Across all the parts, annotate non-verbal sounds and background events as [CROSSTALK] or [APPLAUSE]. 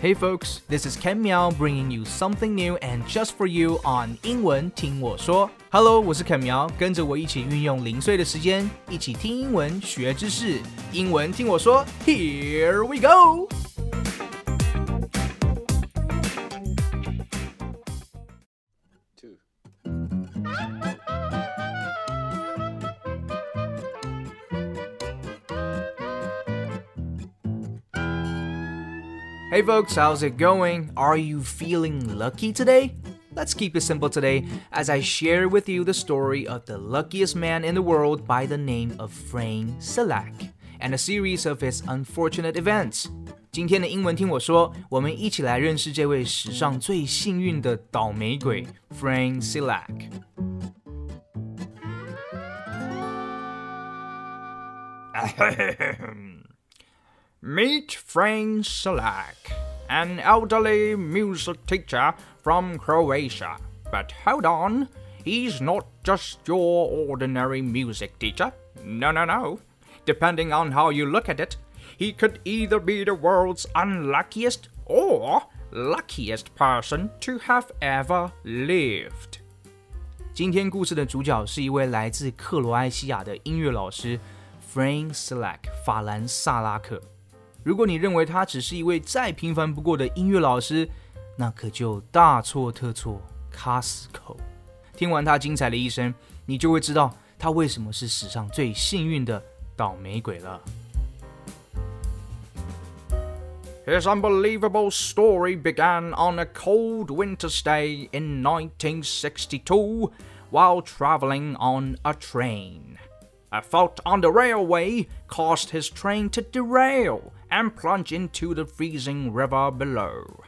Hey folks, this is Ken Miao bringing you something new and just for you on 英文听我说。Hello，我是 Ken Miao，跟着我一起运用零碎的时间，一起听英文学知识。英文听我说，Here we go。 Hey folks, how's it going? Are you feeling lucky today? Let's keep it simple today as I share with you the story of the luckiest man in the world by the name of Frank Selak and a series of his unfortunate events. 今天的英文听我说，我们一起来认识这位史上最幸运的倒霉鬼 Frank Selak。 [LAUGHS] Meet Frank Selak, an elderly music teacher from Croatia. But hold on, he's not just your ordinary music teacher. No, no, no. Depending on how you look at it, he could either be the world's unluckiest or luckiest person to have ever lived. 今天故事的主角是一位来自克罗埃西亚的音乐老师 Frank Selak 法兰萨拉克。 如果你认为他只是一位再平凡不过的音乐老师，那可就大错特错，卡死口。听完他精彩的一生，你就会知道他为什么是史上最幸运的倒霉鬼了。His unbelievable story began on a cold winter's day in 1962 while traveling on a train. A fault on the railway caused his train to derail and plunge into the freezing river below.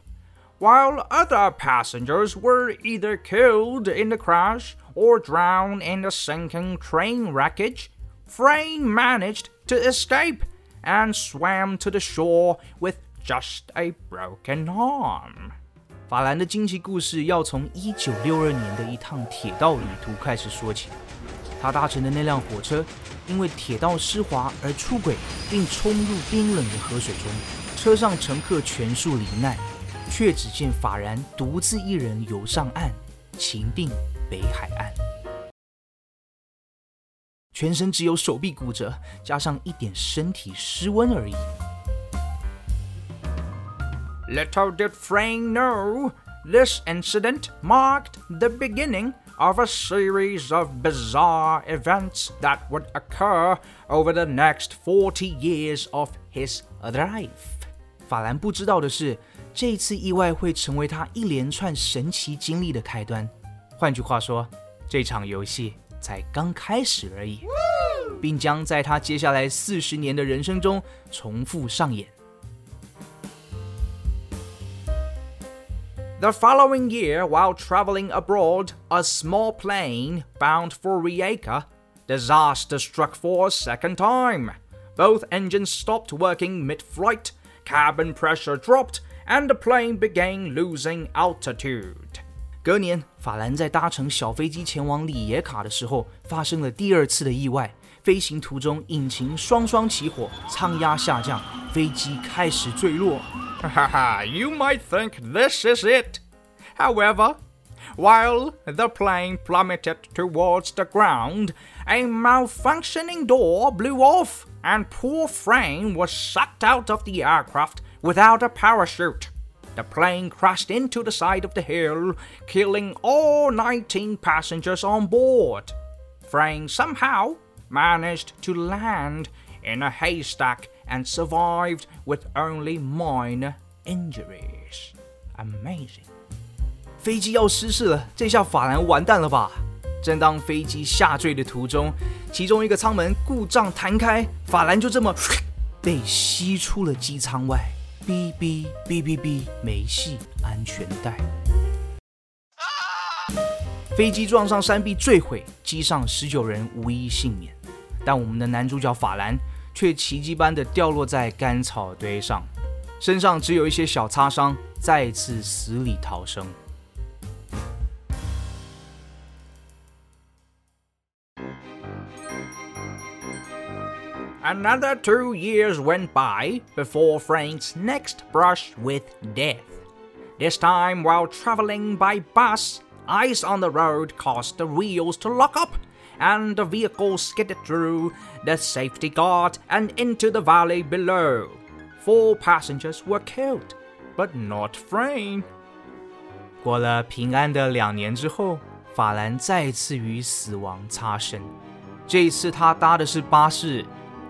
While other passengers were either killed in the crash or drowned in the sinking train wreckage, Frane managed to escape and swam to the shore with just a broken arm. 法兰的惊奇故事要从1962年的一趟铁道旅途开始说起。他搭乘的那辆火车因为铁道湿滑而出轨，并冲入冰冷的河水中，车上乘客全数罹难，却只见法然独自一人游上岸，情定北海岸，全身只有手臂骨折，加上一点身体失温而已。Little did Frank know, this incident marked the beginning. Of a series of bizarre events that would occur over the next 40 years of his life. 法兰不知道的是，这次意外会成为他一连串神奇经历的开端。换句话说，这场游戏才刚开始而已，并将在他接下来四十年的人生中重复上演。The following year, while traveling abroad, a small plane bound for Rijeka, disaster struck for a second time. Both engines stopped working mid flight, cabin pressure dropped, and the plane began losing altitude. 隔年，法兰在搭乘小飞机前往里耶卡的时候，发生了第二次的意外。飞行途中，引擎双双起火，舱压下降，飞机开始坠落。 You might think this is it. However, while the plane plummeted towards the ground, a malfunctioning door blew off, and poor Frane was sucked out of the aircraft without a parachute. The plane crashed into the side of the hill, killing all 19 passengers on board. Frane somehow managed to land in a haystack and survived with only minor injuries. Amazing. 飞机要失事了，这下法兰完蛋了吧？正当飞机下坠的途中，其中一个舱门故障弹开，法兰就这么 [SNIFFS] 被吸出了机舱外。哔哔哔哔哔，没系安全带。飞机撞上山壁坠毁，机上十九人无一幸免，但我们的男主角法兰却奇迹般的掉落在干草堆上，身上只有一些小擦伤，再次死里逃生。 Another two years went by before Frank's next brush with death. This time, while traveling by bus, ice on the road caused the wheels to lock up, and the vehicle skidded through the safety guard and into the valley below. Four passengers were killed, but not Frank. 过了平安的两年之后，法兰再次与死亡擦身。这一次，他搭的是巴士，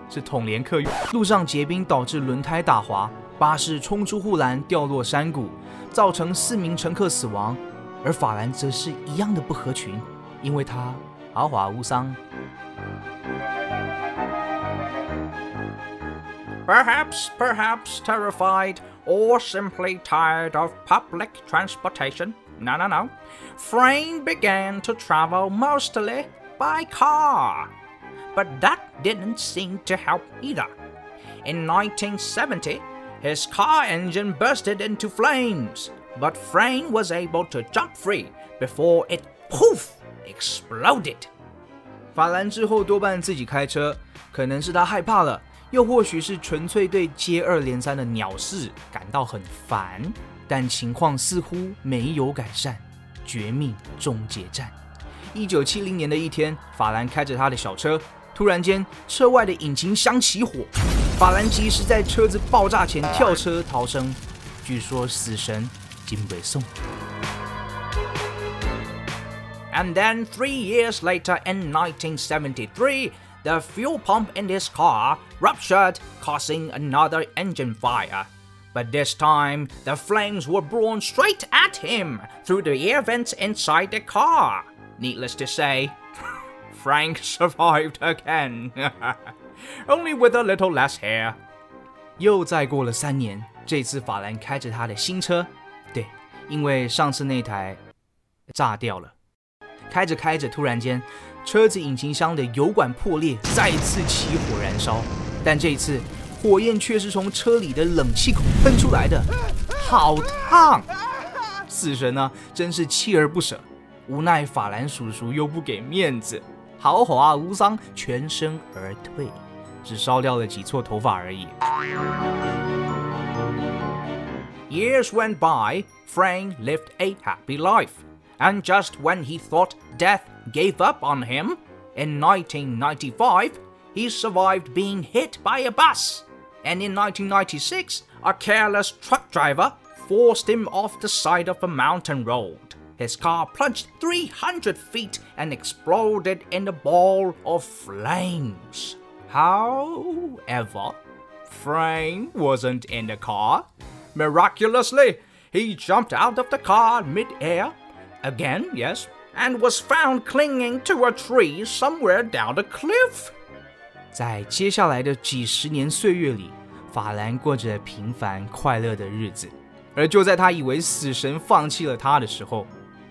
是统联客运。路上结冰导致轮胎打滑，巴士冲出护栏，掉落山谷，造成四名乘客死亡。而法兰则是一样的不合群，因为他 Perhaps, perhaps terrified or simply tired of public transportation. No, no, no. Frane began to travel mostly by car. But that didn't seem to help either. In 1970, his car engine bursted into flames, but Frane was able to jump free before it poof exploded. 法兰之后多半自己开车，可能是他害怕了，又或许是纯粹对接二连三的鸟事感到很烦。但情况似乎没有改善。绝命终结战。一九七零年的一天，法兰开着他的小车，突然间车外的引擎箱起火，法兰及时在车子爆炸前跳车逃生。据说死神金北送。And then three years later, in 1973, the fuel pump in his car ruptured, causing another engine fire. But this time, the flames were blown straight at him through the air vents inside the car. Needless to say, [LAUGHS] Frank survived again. [LAUGHS] Only with a little less hair. 又再过了三年，这次法兰开着他的新车，对，因为上次那台炸掉了。 开着开着，突然间，车子引擎箱的油管破裂，再次起火燃烧，但这一次。火焰却是从车里的冷气孔喷出来的，好烫！死神呢，真是锲而不舍。无奈法兰叔叔又不给面子，豪华无伤，全身而退，只烧掉了几撮头发而已。Years went by, Frank lived a happy life, and just when he thought death gave up on him, in 1995, he survived being hit by a bus and in 1996, a careless truck driver forced him off the side of a mountain road. His car plunged 300 feet and exploded in a ball of flames. However, Frank wasn't in the car. Miraculously, he jumped out of the car mid-air, again, yes, and was found clinging to a tree somewhere down a cliff. 在接下来的几十年岁月里，法兰过着平凡快乐的日子。而就在他以为死神放弃了他的时候，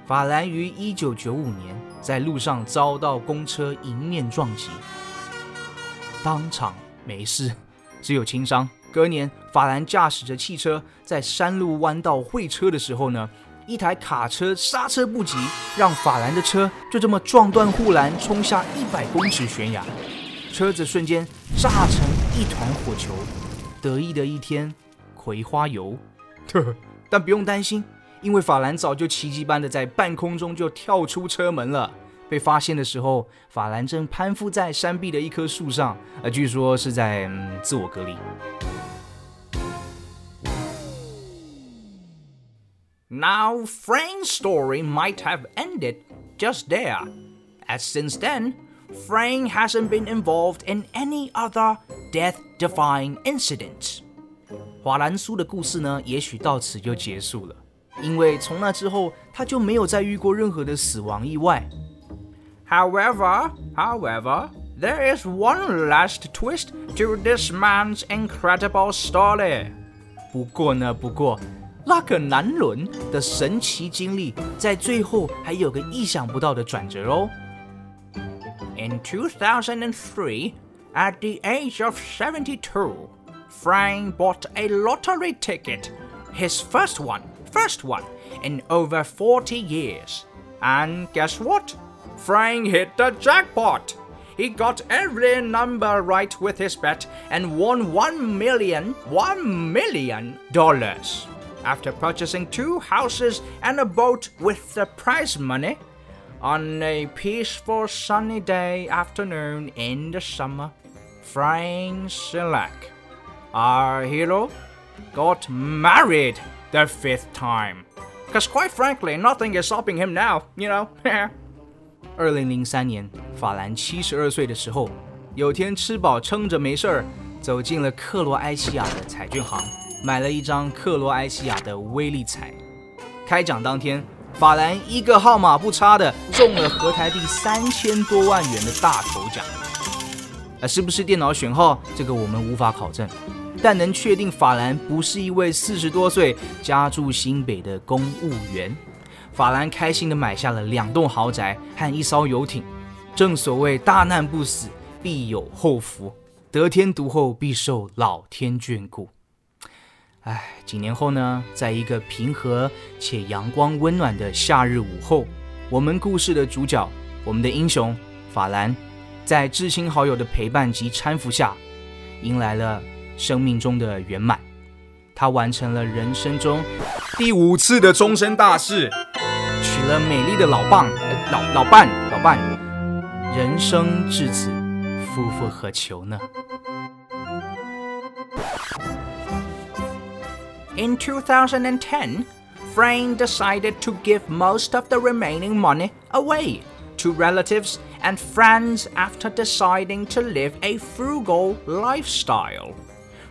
法兰于1995年在路上遭到公车迎面撞击，当场没事，只有轻伤。隔年，法兰驾驶着汽车在山路弯道会车的时候呢，一台卡车刹车不及，让法兰的车就这么撞断护栏，冲下100公尺悬崖。车子瞬间炸成一团火球，得意的一天，葵花油。[LAUGHS] 但不用担心，因为法兰早就奇迹般的在半空中就跳出车门了。被发现的时候，法兰正攀附在山壁的一棵树上，呃，据说是在、自我隔离。Now, Frank's story might have ended just there, as since then, Frank hasn't been involved in any other death-defying incidents. 华兰苏的故事呢，也许到此就结束了，因为从那之后他就没有再遇过任何的死亡意外。However, however, there is one last twist to this man's incredible story. 不过呢，不过 那个男人的神奇经历在最后还有个意想不到的转折哦。In 2003, at the age of 72, Frank bought a lottery ticket, his first one, first one, in over 40 years. And guess what? Frank hit the jackpot. he got every number right with his bet and won one million, one million dollars. after purchasing two houses and a boat with the prize money on a peaceful sunny day afternoon in the summer. Frank Selak, our hero, got married the fifth time. Because quite frankly, nothing is stopping him now, you know. [LAUGHS] 二零零三年，法兰七十二岁的时候，有天吃饱撑着没事儿，走进了克罗埃西亚的彩券行。买了一张克罗埃西亚的威力彩。开奖当天，法兰一个号码不差的中了合台币三千多万元的大头奖。啊，是不是电脑选号？这个我们无法考证，但能确定法兰不是一位四十多岁家住新北的公务员。法兰开心的买下了两栋豪宅和一艘游艇。正所谓大难不死，必有后福；得天独厚，必受老天眷顾。唉，几年后呢，在一个平和且阳光温暖的夏日午后，我们故事的主角，我们的英雄法兰，在至亲好友的陪伴及搀扶下，迎来了生命中的圆满。他完成了人生中第五次的终身大事，娶了美丽的老伴，老老伴，老伴。人生至此，夫复何求呢 In 2010, Frane decided to give most of the remaining money away to relatives and friends after deciding to live a frugal lifestyle.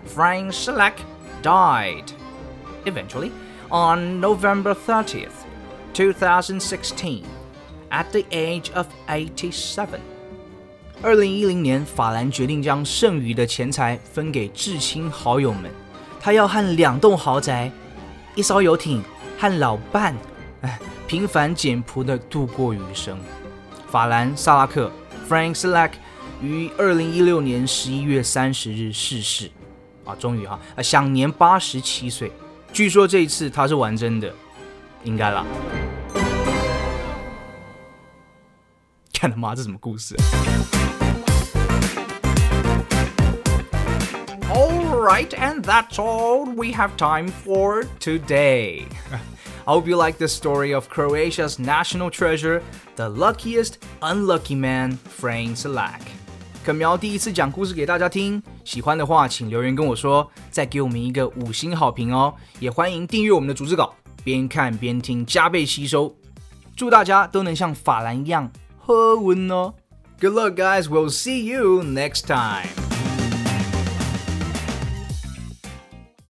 Frane Selak died, eventually, on November 30th, 2016, at the age of 87. 二零一零年，法兰决定将剩余的钱财分给至亲好友们。他要和两栋豪宅、一艘游艇和老伴，哎，平凡简朴的度过余生。法兰·萨拉克 （Frank Slack） 于二零一六年十一月三十日逝世，啊，终于哈，啊，享年八十七岁。据说这一次他是玩真的，应该啦。[LAUGHS] 看他妈，这什么故事 ？right, and that's all we have time for today. I hope you like the story of Croatia's national treasure, the luckiest unlucky man, Frank Selak. 可苗第一次讲故事给大家听，喜欢的话请留言跟我说，再给我们一个五星好评哦。也欢迎订阅我们的逐字稿，边看边听，加倍吸收。祝大家都能像法兰一样喝温哦。Good luck, guys. We'll see you next time.